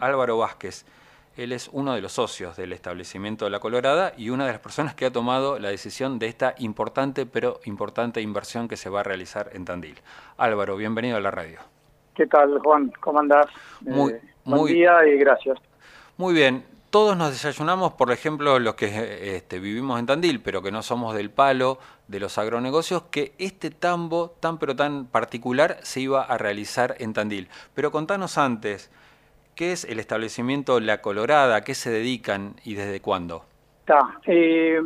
Álvaro Vázquez. Él es uno de los socios del establecimiento de La Colorada y una de las personas que ha tomado la decisión de esta importante pero importante inversión que se va a realizar en Tandil. Álvaro, bienvenido a la radio. ¿Qué tal, Juan? ¿Cómo andás? Muy, eh, buen día y gracias. Muy bien. Todos nos desayunamos, por ejemplo, los que este, vivimos en Tandil, pero que no somos del palo de los agronegocios, que este tambo tan pero tan particular se iba a realizar en Tandil. Pero contanos antes, ¿Qué es el establecimiento La Colorada? ¿A qué se dedican y desde cuándo? Eh,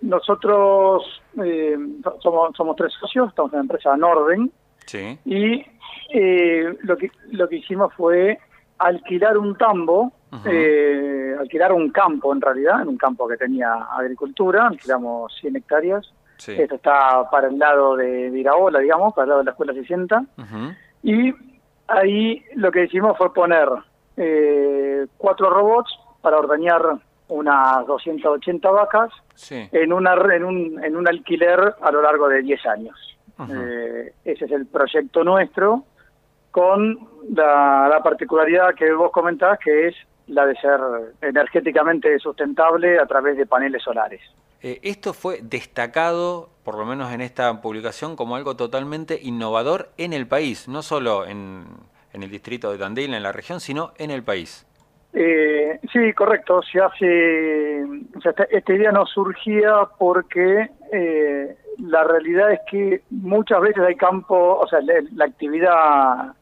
nosotros eh, somos, somos tres socios, estamos en la empresa Norden. Sí. Y eh, lo, que, lo que hicimos fue alquilar un tambo, alquilar un campo en realidad, en un campo que tenía agricultura, alquilamos 100 hectáreas. Esto está para el lado de Viraola, digamos, para el lado de la Escuela 60. Y ahí lo que hicimos fue poner eh, cuatro robots para ordeñar unas 280 vacas en, una, en, un, en un alquiler a lo largo de 10 años. Eh, ese es el proyecto nuestro, con la, particularidad que vos comentás, que es la de ser energéticamente sustentable a través de paneles solares. Eh, esto fue destacado, por lo menos en esta publicación, como algo totalmente innovador en el país, no solo en, en el distrito de Tandil, en la región, sino en el país. Eh, sí, correcto. Se hace, esta, idea no surgía porque eh, la realidad es que muchas veces hay campo, o sea, la, actividad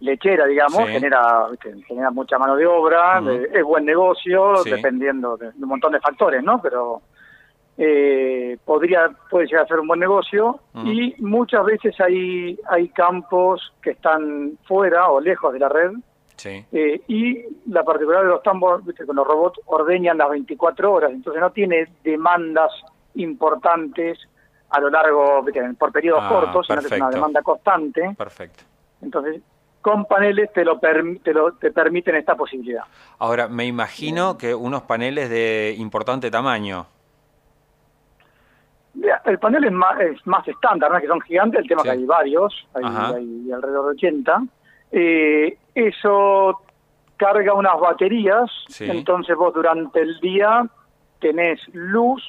lechera, digamos, genera, genera mucha mano de obra, es buen negocio, dependiendo de, un montón de factores, ¿no? Pero eh, podría puede llegar a ser un buen negocio y muchas veces hay hay campos que están fuera o lejos de la red eh, y la particularidad de los tambos ¿viste? con los robots ordeñan las 24 horas entonces no tiene demandas importantes a lo largo por periodos ah, cortos sino que es una demanda constante. Perfecto. Entonces con paneles te lo, te lo te permiten esta posibilidad. Ahora me imagino que unos paneles de importante tamaño el panel es más, es más estándar, no es que son gigantes, el tema que hay varios, hay, alrededor de 80. Eh, eso carga unas baterías, entonces vos durante el día tenés luz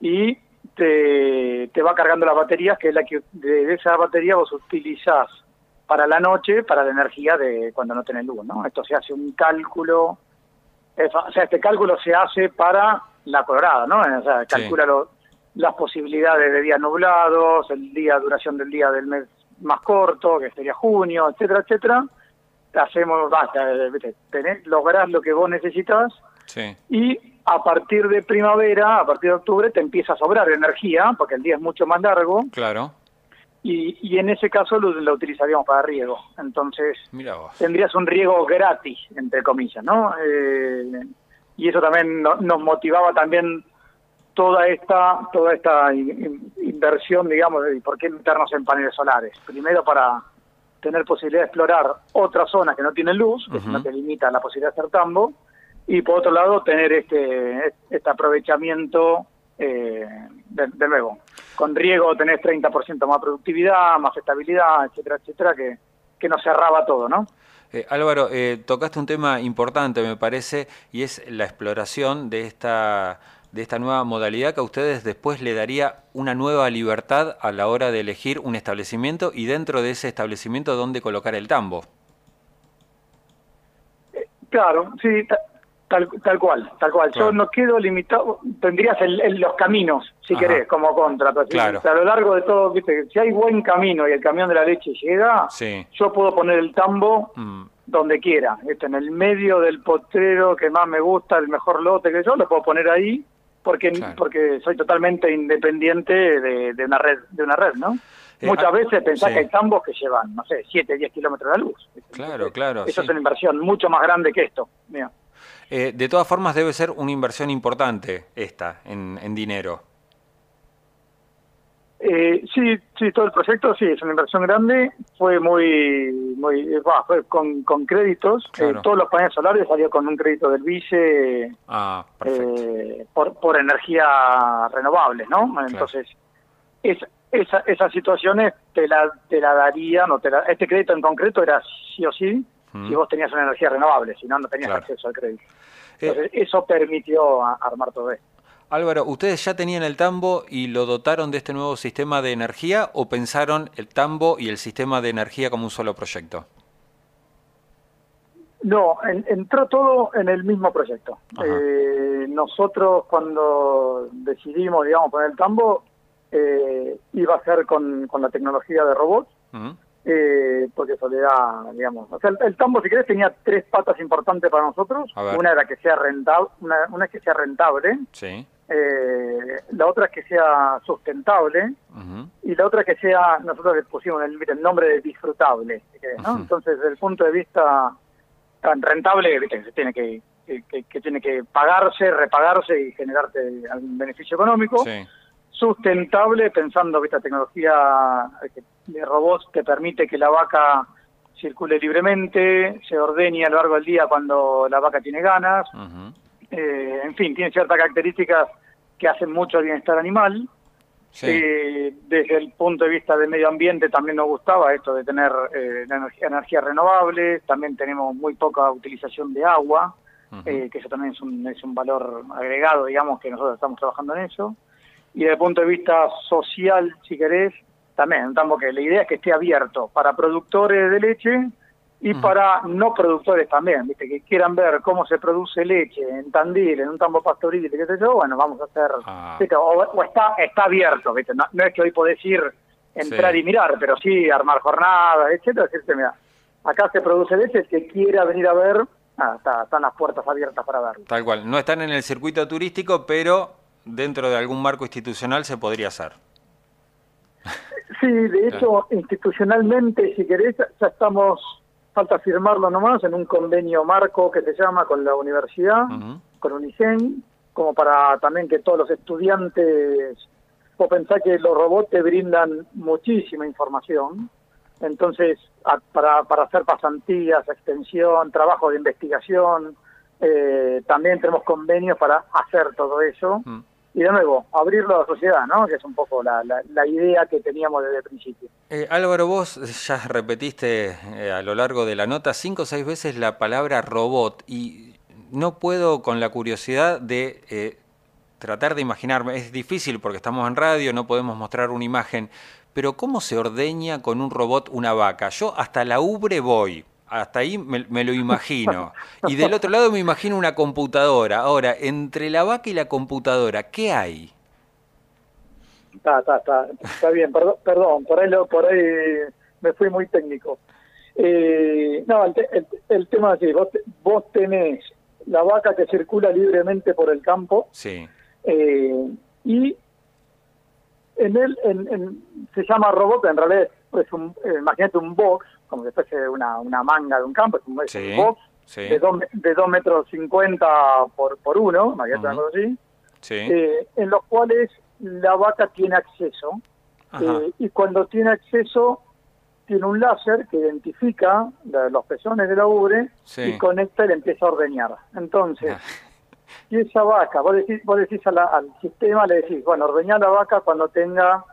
y te, te va cargando las baterías, que es la que de esa batería vos utilizás para la noche, para la energía de cuando no tenés luz, ¿no? Esto se hace un cálculo, o sea, este cálculo se hace para la colorada, ¿no? O sea, calcula las posibilidades de días nublados, el día, duración del día del mes más corto, que sería junio, etcétera, etcétera. Hacemos, basta, tenés, lográs lo que vos necesitas y a partir de primavera, a partir de octubre, te empieza a sobrar energía, porque el día es mucho más largo. Claro. Y, y en ese caso lo, utilizaríamos para riego. Entonces, tendrías un riego gratis, entre comillas, ¿no? Eh, y eso también nos motivaba también toda esta toda esta inversión, digamos, de por qué meternos en paneles solares. Primero para tener posibilidad de explorar otras zonas que no tienen luz, que no te limita la posibilidad de hacer tambo, y por otro lado tener este este aprovechamiento eh, de, nuevo. Con riego tenés 30% más productividad, más estabilidad, etcétera, etcétera, que, que nos cerraba todo, ¿no? Eh, Álvaro, eh, tocaste un tema importante, me parece, y es la exploración de esta de esta nueva modalidad que a ustedes después le daría una nueva libertad a la hora de elegir un establecimiento y dentro de ese establecimiento dónde colocar el tambo. Claro, sí, tal, tal cual, tal cual. Yo no quedo limitado, tendrías el, los caminos, si querés, como contra. claro. a lo largo de todo, viste, si hay buen camino y el camión de la leche llega, yo puedo poner el tambo mm. donde quiera. En el medio del potrero que más me gusta, el mejor lote que yo, lo puedo poner ahí porque porque soy totalmente independiente de, una red de una red no eh, muchas ah, veces pensás que hay tambos que llevan no sé 7, 10 kilómetros de luz. Claro claro eso es una inversión mucho más grande que esto eh, de todas formas debe ser una inversión importante esta en, en dinero eh, sí, sí, todo el proyecto sí, es una inversión grande, fue muy, muy, fue con, con créditos, eh, todos los paneles solares salió con un crédito del vice ah, eh, por, por energía renovable, ¿no? Entonces, es, esas situaciones te la, te la darían, no te este crédito en concreto era sí o sí, si vos tenías una energía renovable, si no, no tenías acceso al crédito. Eh, Entonces, eso permitió armar todo esto. Álvaro, ¿ustedes ya tenían el tambo y lo dotaron de este nuevo sistema de energía o pensaron el tambo y el sistema de energía como un solo proyecto? No, entró todo en el mismo proyecto. Eh, nosotros cuando decidimos, digamos, poner el tambo, eh, iba a ser con, la tecnología de robots, eh, porque eso le da, digamos, o sea, el, tambo, si querés, tenía tres patas importantes para nosotros. Una era que sea rentable, una, una es que sea rentable. Sí eh, la otra es que sea sustentable y la otra es que sea, nosotros le pusimos el, el nombre de disfrutable, Entonces, desde el punto de vista tan rentable, que tiene que, que, tiene que pagarse, repagarse y generarte algún beneficio económico. Sustentable, pensando que esta tecnología de robots te permite que la vaca circule libremente, se ordeñe a lo largo del día cuando la vaca tiene ganas. Eh, en fin, tiene ciertas características que hacen mucho al bienestar animal. Eh, desde el punto de vista del medio ambiente también nos gustaba esto de tener eh, energía, renovable, también tenemos muy poca utilización de agua, que eso también es un, es un valor agregado, digamos, que nosotros estamos trabajando en eso. Y desde el punto de vista social, si querés, también, estamos que la idea es que esté abierto para productores de leche, y para no productores también, ¿viste? que quieran ver cómo se produce leche en Tandil, en un tambo pastoril, qué sé yo, bueno, vamos a hacer, ah. O, está está abierto, ¿viste? No, es que hoy podés ir, entrar y mirar, pero sí armar jornadas, etcétera, decirte, mira, acá se produce leche, el que quiera venir a ver, están las puertas abiertas para verlo. Tal cual, no están en el circuito turístico, pero dentro de algún marco institucional se podría hacer. Sí, de hecho, institucionalmente, si querés, ya estamos falta firmarlo nomás en un convenio marco que se llama con la universidad, con UNICEN, como para también que todos los estudiantes, o pensar que los robots te brindan muchísima información, entonces para, para hacer pasantías, extensión, trabajo de investigación, eh, también tenemos convenios para hacer todo eso y de nuevo, abrirlo a la sociedad, ¿no? Que es un poco la, la, idea que teníamos desde el principio. Eh, Álvaro, vos ya repetiste eh, a lo largo de la nota cinco o seis veces la palabra robot y no puedo con la curiosidad de eh, tratar de imaginarme, es difícil porque estamos en radio, no podemos mostrar una imagen, pero ¿cómo se ordeña con un robot una vaca? Yo hasta la ubre voy, hasta ahí me, lo imagino. Y del otro lado me imagino una computadora. Ahora, entre la vaca y la computadora, ¿qué hay? Está, está, está, está bien, perdón, perdón por, ahí, por ahí me fui muy técnico. Eh, no, el, tema es así, vos, vos tenés la vaca que circula libremente por el campo. Sí. Eh, y en él en, se llama robot, en realidad es un, eh, imagínate un box, como si fuese una, una manga de un campo, es un, box de 2 de dos metros 50 por, por uno, imagínate algo así, eh, en los cuales la vaca tiene acceso, eh, y cuando tiene acceso tiene un láser que identifica los pezones de la ubre y conecta y le empieza a ordeñar. Entonces, y esa vaca, vos decís, vos decís al sistema, le decís, bueno, ordeñar la vaca cuando tenga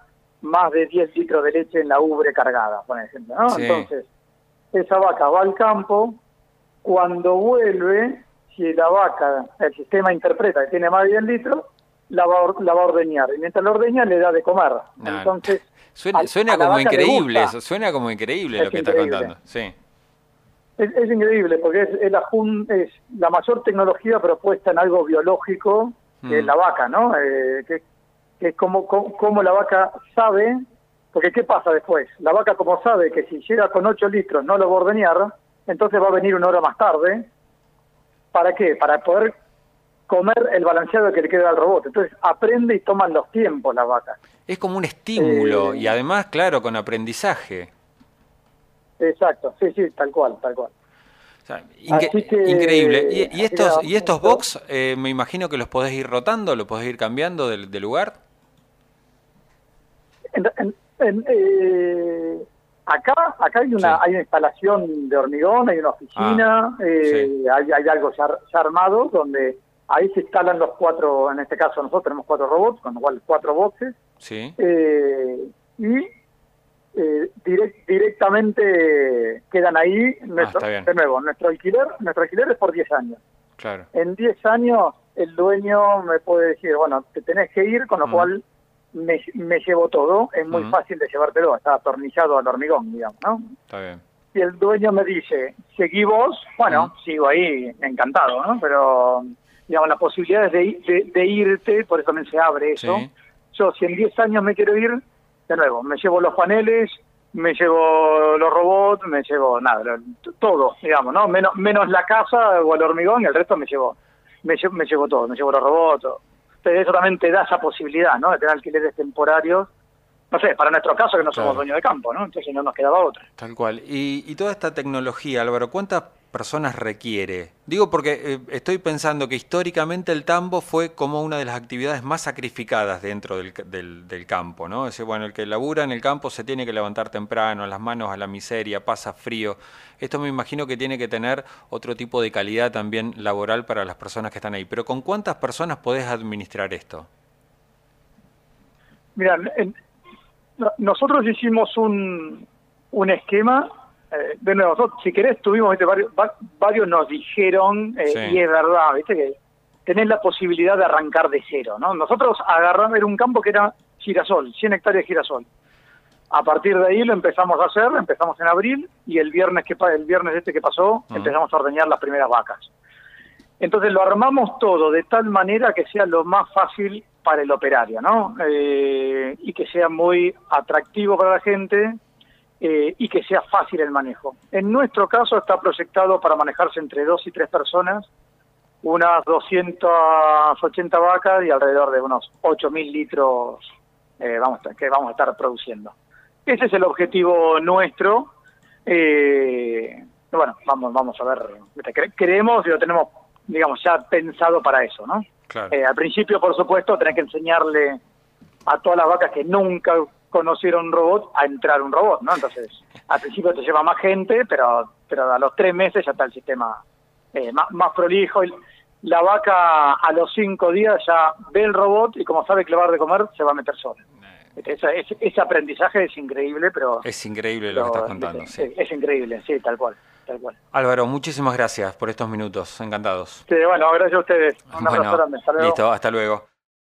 más de 10 litros de leche en la ubre cargada, por ejemplo, ¿no? Entonces, esa vaca va al campo, cuando vuelve, si la vaca, el sistema interpreta que tiene más de 10 litros, la va, la va a ordeñar, y mientras la ordeña le da de comer. Entonces, suena, como increíble eso, suena como increíble lo que está contando, sí. Es, increíble porque es, la, es la mayor tecnología propuesta en algo biológico que es mm. la vaca, ¿no? Eh, que, es como, como, la vaca sabe, porque ¿qué pasa después? La vaca como sabe que si llega con 8 litros no lo va a ordeñar, entonces va a venir una hora más tarde. ¿Para qué? Para poder comer el balanceado que le queda al robot. Entonces aprende y toman los tiempos la vaca. Es como un estímulo eh, y además, claro, con aprendizaje. Exacto, sí, sí, tal cual, tal cual. increíble. ¿Y, estos, y estos box, eh, me imagino que los podés ir rotando, los podés ir cambiando de, lugar? Eh, acá acá hay una hay una instalación de hormigón, hay una oficina, ah, eh, hay, hay, algo ya, armado donde ahí se instalan los cuatro, en este caso nosotros tenemos cuatro robots, con lo cual cuatro boxes. Sí. y eh, directamente quedan ahí. Nuestro, ah, de nuevo, nuestro alquiler, nuestro alquiler es por 10 años. Claro. En 10 años el dueño me puede decir, bueno, te tenés que ir, con lo cual me, me, llevo todo. Es muy fácil de llevártelo, está atornillado al hormigón, digamos, ¿no? Está bien. Y el dueño me dice, seguí vos, bueno, sigo ahí encantado, ¿no? Pero, digamos, las posibilidades de, de, irte, por eso también se abre eso. Yo, si en 10 años me quiero ir, de nuevo, me llevo los paneles, me llevo los robots, me llevo nada, todo, digamos, ¿no? Menos, menos la casa o el hormigón y el resto me llevo, me llevo, me llevo todo, me llevo los robots. Eso también te da esa posibilidad, ¿no? De tener alquileres temporarios no sé, para nuestro caso que no somos dueños de campo, ¿no? Entonces no nos quedaba otra. Tal cual. Y, y toda esta tecnología, Álvaro, ¿cuántas personas requiere? Digo porque eh, estoy pensando que históricamente el tambo fue como una de las actividades más sacrificadas dentro del, campo, ¿no? Es bueno, el que labura en el campo se tiene que levantar temprano, las manos a la miseria, pasa frío. Esto me imagino que tiene que tener otro tipo de calidad también laboral para las personas que están ahí. Pero ¿con cuántas personas podés administrar esto? Mira, nosotros hicimos un, un esquema eh, de nuevo, si querés, tuvimos varios, varios nos dijeron, eh, y es verdad, ¿viste? que tenés la posibilidad de arrancar de cero. ¿no? Nosotros agarramos, era un campo que era girasol, 100 hectáreas de girasol. A partir de ahí lo empezamos a hacer, empezamos en abril y el viernes que el viernes este que pasó empezamos a ordeñar las primeras vacas. Entonces lo armamos todo de tal manera que sea lo más fácil para el operario, ¿no? Eh, y que sea muy atractivo para la gente eh, y que sea fácil el manejo. En nuestro caso está proyectado para manejarse entre dos y tres personas, unas 280 vacas y alrededor de unos 8.000 litros eh, vamos, que vamos a estar produciendo. Ese es el objetivo nuestro. Eh, bueno, vamos, vamos a ver. creemos y lo tenemos, digamos, ya pensado para eso, ¿no? al principio, por supuesto, tenés que enseñarle a todas las vacas que nunca conocieron un robot a entrar un robot, ¿no? Entonces, al principio te lleva más gente, pero, pero a los tres meses ya está el sistema eh, más, más prolijo. Y la vaca a los cinco días ya ve el robot y como sabe que le va a de comer, se va a meter sola. Ese, ese, aprendizaje es increíble, pero... Es increíble lo que estás contando, es, sí. Es increíble, sí, tal cual. Tal cual. Álvaro, muchísimas gracias por estos minutos, encantados. Sí, bueno, gracias a ustedes. Un Listo, hasta luego.